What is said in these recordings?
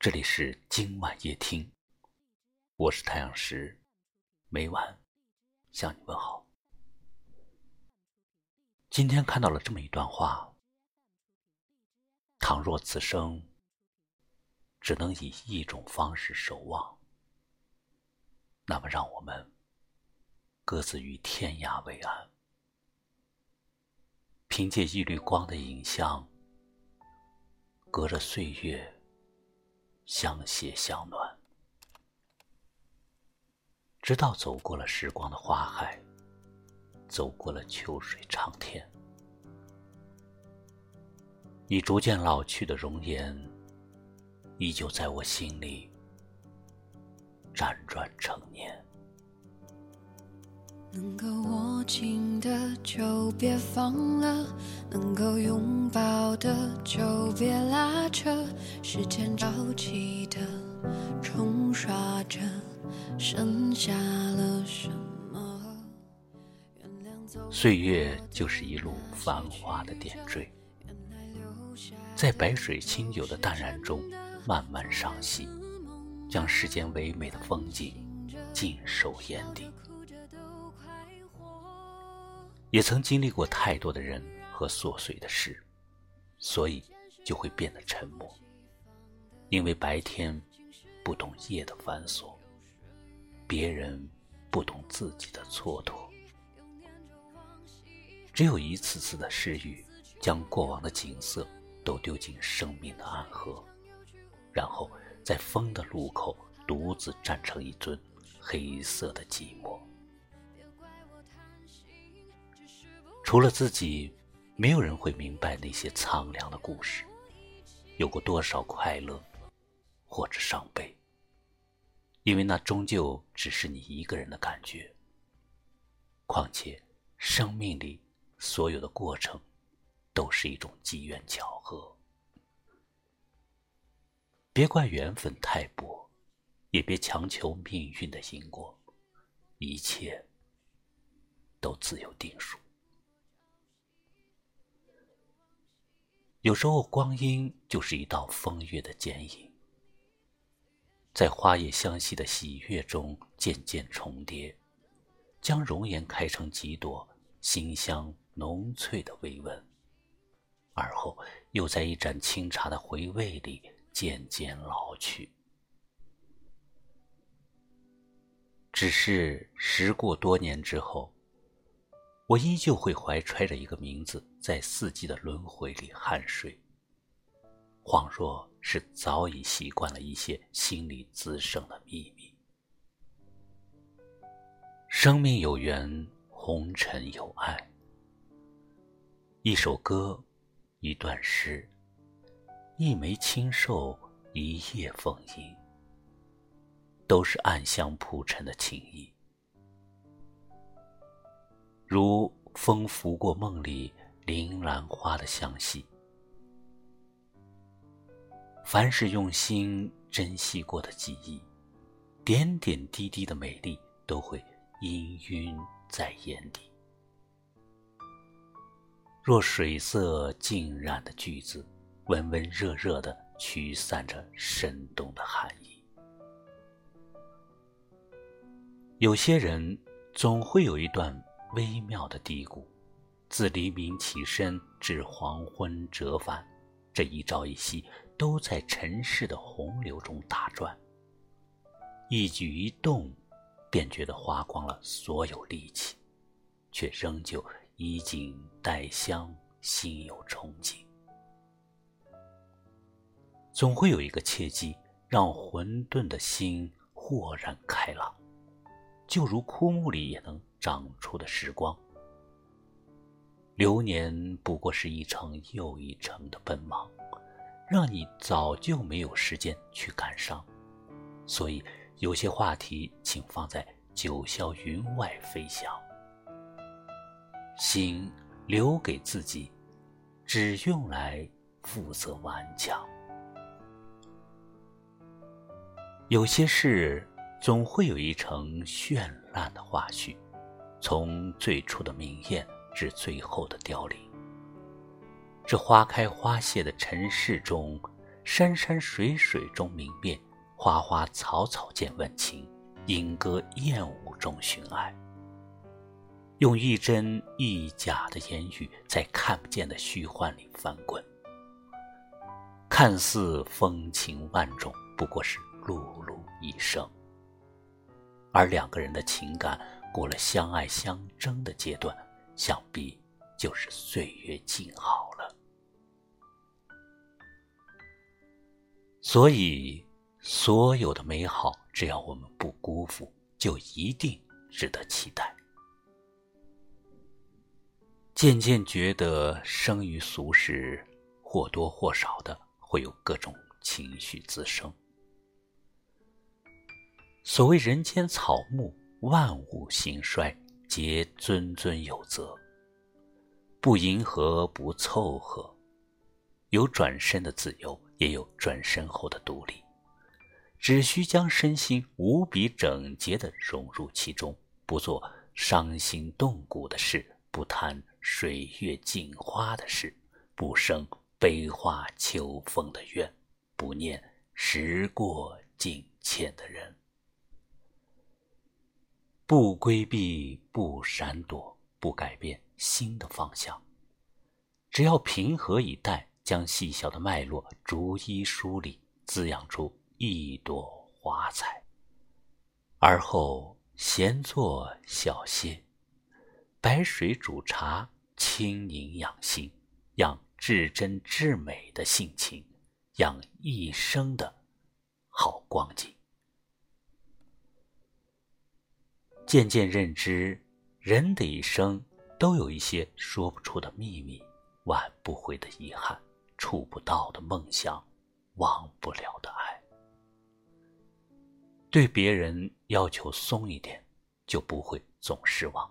这里是今晚夜听，我是太阳石，每晚向你问好。今天看到了这么一段话：倘若此生只能以一种方式守望，那么让我们各自于天涯为安，凭借一缕光的影像，隔着岁月。相携相暖，直到走过了时光的花海，走过了秋水长天，你逐渐老去的容颜，依旧在我心里辗转成年。能够握紧的就别放了，能够拥抱的就别拉扯。时间着急的冲刷着，剩下了什么？岁月就是一路繁华的点缀，在白水清酒的淡然中慢慢赏析，将世间唯美的风景尽收眼底。也曾经历过太多的人和琐碎的事，所以就会变得沉默。因为白天不懂夜的繁琐，别人不懂自己的蹉跎。只有一次次的失语，将过往的景色都丢进生命的暗河，然后在风的路口独自站成一尊黑色的寂寞。除了自己，没有人会明白那些苍凉的故事，有过多少快乐，或者伤悲。因为那终究只是你一个人的感觉。况且，生命里所有的过程，都是一种机缘巧合。别怪缘分太薄，也别强求命运的因果，一切都自有定数。有时候，光阴就是一道风月的剪影，在花叶相惜的喜悦中渐渐重叠，将容颜开成几朵馨香浓翠的微纹，而后又在一盏清茶的回味里渐渐老去。只是时过多年之后。我依旧会怀揣着一个名字，在四季的轮回里酣睡，恍若是早已习惯了一些心里滋生的秘密。生命有缘，红尘有爱。一首歌，一段诗，一枚清瘦，一夜风吟，都是暗香铺陈的情谊。如风拂过梦里铃兰花的香气，凡是用心珍惜过的记忆，点点滴滴的美丽都会氤氲在眼底。若水色浸染的句子，温温热热的驱散着深冬的寒意。有些人总会有一段。微妙的低谷，自黎明起身至黄昏折返，这一朝一夕都在尘世的洪流中打转。一举一动，便觉得花光了所有力气，却仍旧衣锦带香，心有憧憬。总会有一个契机，让混沌的心豁然开朗，就如枯木里也能。长出的时光，流年不过是一程又一程的奔忙，让你早就没有时间去感伤。所以，有些话题，请放在九霄云外飞翔。心留给自己，只用来负责顽强。有些事，总会有一程绚烂的花絮。从最初的明艳至最后的凋零，这花开花谢的尘世中，山山水水中明辨，花花草草间问情，莺歌燕舞中寻爱。用一真一假的言语，在看不见的虚幻里翻滚，看似风情万种，不过是碌碌一生。而两个人的情感过了相爱相争的阶段，想必就是岁月静好所以，所有的美好，只要我们不辜负，就一定值得期待。渐渐觉得生于俗世，或多或少的会有各种情绪滋生。所谓人间草木，万物兴衰，皆尊尊有责。不迎合，不凑合，有转身的自由，也有转身后的独立。只需将身心无比整洁的融入其中，不做伤心动骨的事，不谈。水月镜花的事，不生悲画秋风的怨，不念时过境迁的人，不规避，不闪躲，不改变新的方向。只要平和以待，将细小的脉络逐一梳理，滋养出一朵花彩。而后闲坐小歇，白水煮茶。清宁养心，养至真至美的性情，养一生的好光景。渐渐认知，人的一生都有一些说不出的秘密，挽不回的遗憾，触不到的梦想，忘不了的爱。对别人要求松一点，就不会总失望；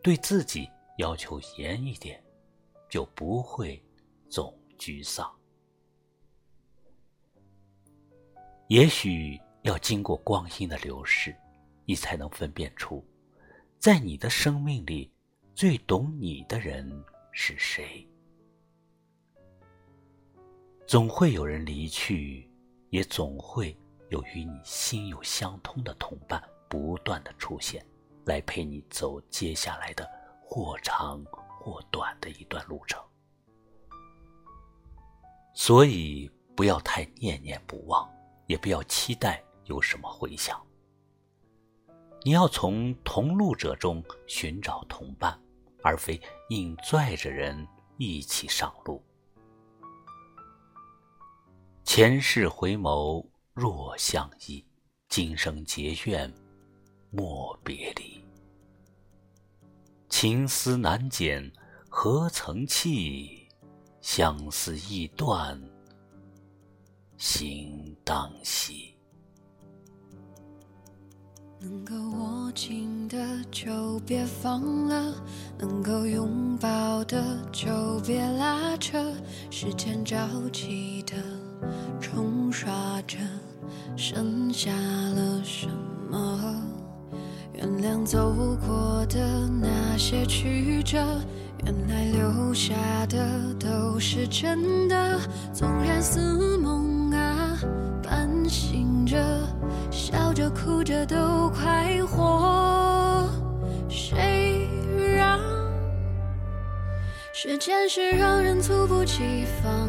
对自己。要求严一点，就不会总沮丧。也许要经过光阴的流逝，你才能分辨出，在你的生命里最懂你的人是谁。总会有人离去，也总会有与你心有相通的同伴不断的出现，来陪你走接下来的。或长或短的一段路程，所以不要太念念不忘，也不要期待有什么回响。你要从同路者中寻找同伴，而非硬拽着人一起上路。前世回眸若相依，今生结怨莫别离。情丝难剪，何曾弃？相思易断，心当惜。能够握紧的就别放了，能够拥抱的就别拉扯。时间着急的冲刷着，剩下了什么？原谅走过的那些曲折，原来留下的都是真的。纵然似梦啊，半醒着，笑着哭着都快活。谁让时间是让人猝不及防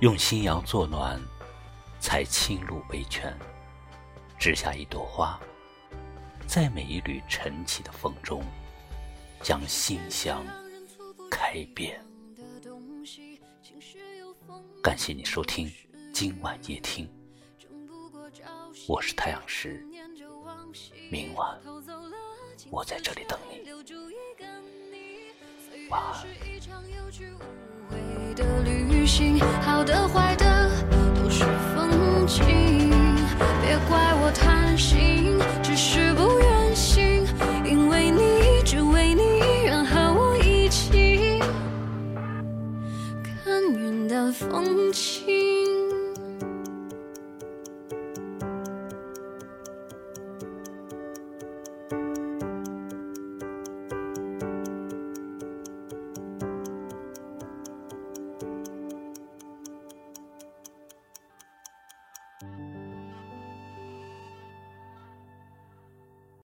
用新阳作暖。采青露为泉，植下一朵花，在每一缕晨起的风中，将馨香开遍。感谢你收听今晚夜听，我是太阳石，明晚我在这里等你。晚是一场有去无回的旅行，好的坏的都是风景，别怪我贪心。